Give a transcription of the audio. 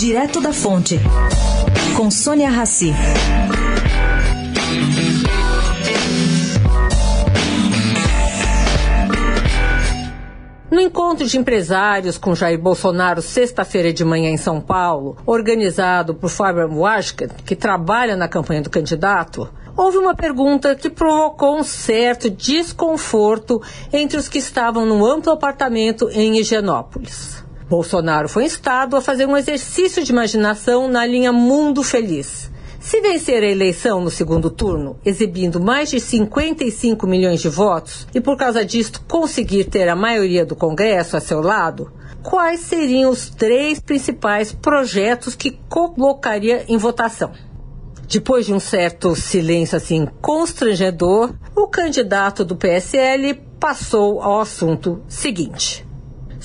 Direto da Fonte, com Sônia Rassi. No encontro de empresários com Jair Bolsonaro sexta-feira de manhã em São Paulo, organizado por Fábio Washington, que trabalha na campanha do candidato, houve uma pergunta que provocou um certo desconforto entre os que estavam no amplo apartamento em Higienópolis. Bolsonaro foi instado a fazer um exercício de imaginação na linha Mundo Feliz. Se vencer a eleição no segundo turno, exibindo mais de 55 milhões de votos, e por causa disto conseguir ter a maioria do Congresso a seu lado, quais seriam os três principais projetos que colocaria em votação? Depois de um certo silêncio assim constrangedor, o candidato do PSL passou ao assunto seguinte.